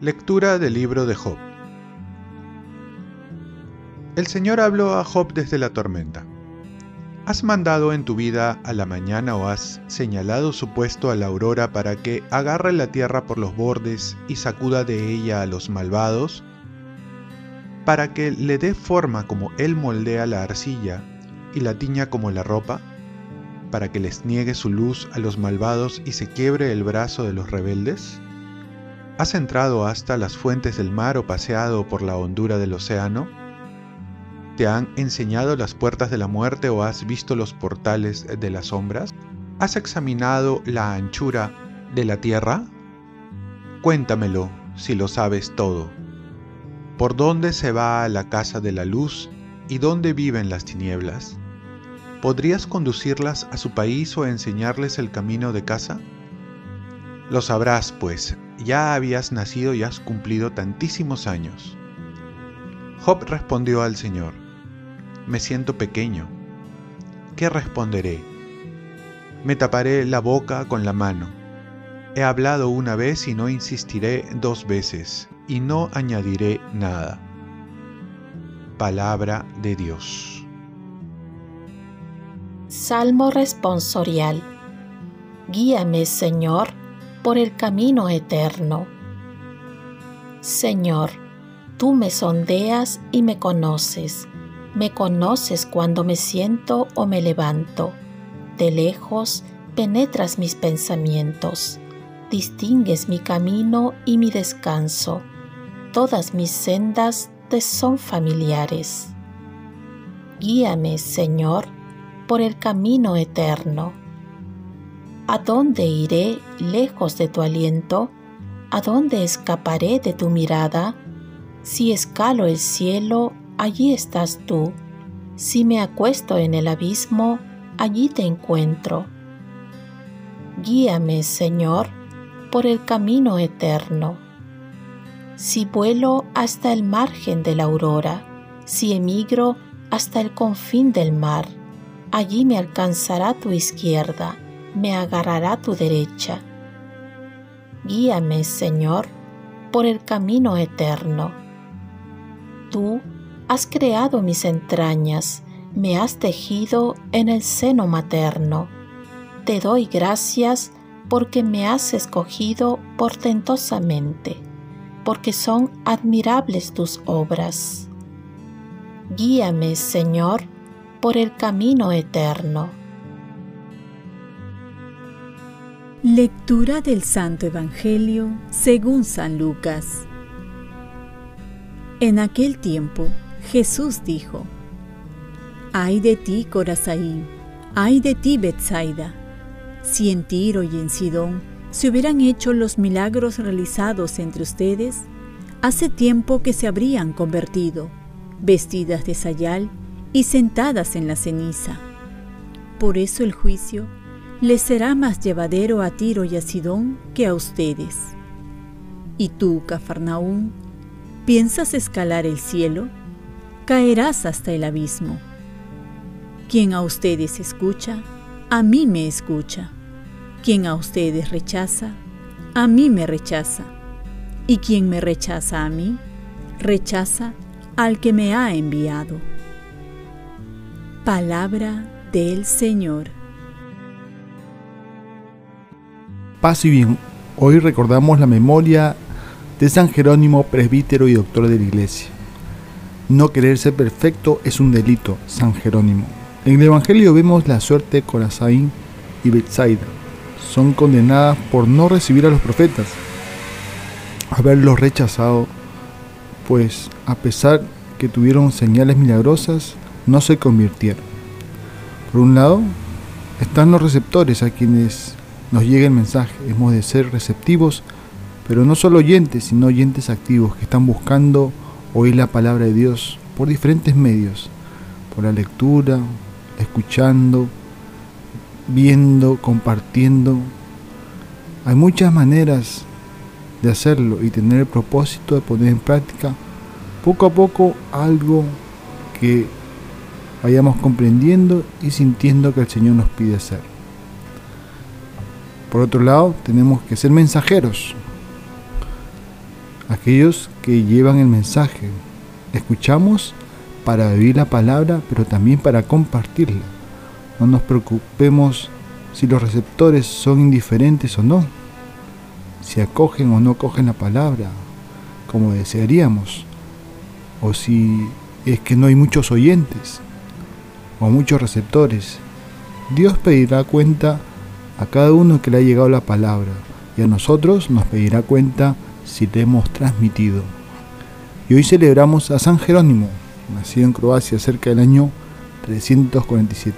Lectura del libro de Job. El Señor habló a Job desde la tormenta. ¿Has mandado en tu vida a la mañana o has señalado su puesto a la aurora para que agarre la tierra por los bordes y sacuda de ella a los malvados? ¿Para que le dé forma como él moldea la arcilla y la tiña como la ropa? ¿Para que les niegue su luz a los malvados y se quiebre el brazo de los rebeldes? ¿Has entrado hasta las fuentes del mar o paseado por la hondura del océano? ¿Te han enseñado las puertas de la muerte o has visto los portales de las sombras? ¿Has examinado la anchura de la tierra? Cuéntamelo si lo sabes todo. ¿Por dónde se va a la casa de la luz y dónde viven las tinieblas? ¿Podrías conducirlas a su país o enseñarles el camino de casa? Lo sabrás, pues, ya habías nacido y has cumplido tantísimos años. Job respondió al Señor, me siento pequeño. ¿Qué responderé? Me taparé la boca con la mano. He hablado una vez y no insistiré dos veces, y no añadiré nada. Palabra de Dios. Salmo responsorial. Guíame, Señor, por el camino eterno. Señor, tú me sondeas y me conoces, me conoces cuando me siento o me levanto. De lejos penetras mis pensamientos, distingues mi camino y mi descanso. Todas mis sendas te son familiares. Guíame, Señor, por el camino eterno ¿A dónde iré lejos de tu aliento? ¿A dónde escaparé de tu mirada? Si escalo el cielo, allí estás tú. Si me acuesto en el abismo, allí te encuentro. Guíame, Señor, por el camino eterno. Si vuelo hasta el margen de la aurora, si emigro hasta el confín del mar, allí me alcanzará tu izquierda me agarrará tu derecha. Guíame, Señor, por el camino eterno. Tú has creado mis entrañas, me has tejido en el seno materno. Te doy gracias porque me has escogido portentosamente, porque son admirables tus obras. Guíame, Señor, por el camino eterno Lectura del Santo Evangelio según San Lucas. En aquel tiempo Jesús dijo, Ay de ti, Corazaín, ay de ti, Betsaida, si en Tiro y en Sidón se hubieran hecho los milagros realizados entre ustedes, hace tiempo que se habrían convertido, vestidas de sayal y sentadas en la ceniza. Por eso el juicio les será más llevadero a Tiro y a Sidón que a ustedes. Y tú, Cafarnaún, ¿piensas escalar el cielo? Caerás hasta el abismo. Quien a ustedes escucha, a mí me escucha. Quien a ustedes rechaza, a mí me rechaza. Y quien me rechaza a mí, rechaza al que me ha enviado. Palabra del Señor. Paz y bien, hoy recordamos la memoria de San Jerónimo, presbítero y doctor de la iglesia. No querer ser perfecto es un delito, San Jerónimo. En el Evangelio vemos la suerte de Corazaín y Betsaida. Son condenadas por no recibir a los profetas, haberlos rechazado, pues a pesar que tuvieron señales milagrosas, no se convirtieron. Por un lado, están los receptores a quienes nos llega el mensaje. Hemos de ser receptivos, pero no solo oyentes, sino oyentes activos que están buscando oír la palabra de Dios por diferentes medios, por la lectura, escuchando, viendo, compartiendo. Hay muchas maneras de hacerlo y tener el propósito de poner en práctica poco a poco algo que vayamos comprendiendo y sintiendo que el Señor nos pide hacer. Por otro lado, tenemos que ser mensajeros, aquellos que llevan el mensaje. Escuchamos para vivir la palabra, pero también para compartirla. No nos preocupemos si los receptores son indiferentes o no, si acogen o no acogen la palabra como desearíamos, o si es que no hay muchos oyentes o muchos receptores. Dios pedirá cuenta a cada uno que le ha llegado la palabra y a nosotros nos pedirá cuenta si le hemos transmitido. Y hoy celebramos a San Jerónimo, nacido en Croacia cerca del año 347.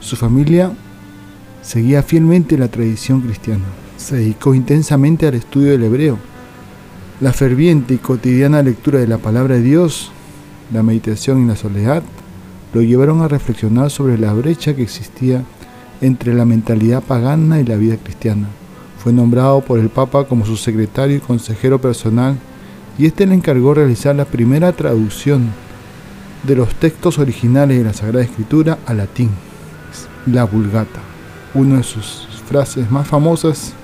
Su familia seguía fielmente la tradición cristiana. Se dedicó intensamente al estudio del hebreo. La ferviente y cotidiana lectura de la palabra de Dios, la meditación y la soledad, lo llevaron a reflexionar sobre la brecha que existía entre la mentalidad pagana y la vida cristiana. Fue nombrado por el Papa como su secretario y consejero personal y este le encargó realizar la primera traducción de los textos originales de la Sagrada Escritura a latín, la Vulgata. Una de sus frases más famosas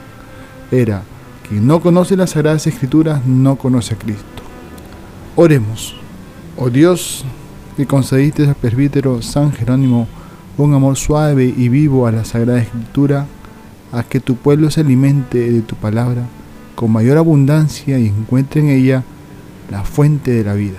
era, quien no conoce las Sagradas Escrituras no conoce a Cristo. Oremos. Oh Dios, que concediste al presbítero San Jerónimo un amor suave y vivo a la Sagrada Escritura, a que tu pueblo se alimente de tu palabra con mayor abundancia y encuentre en ella la fuente de la vida.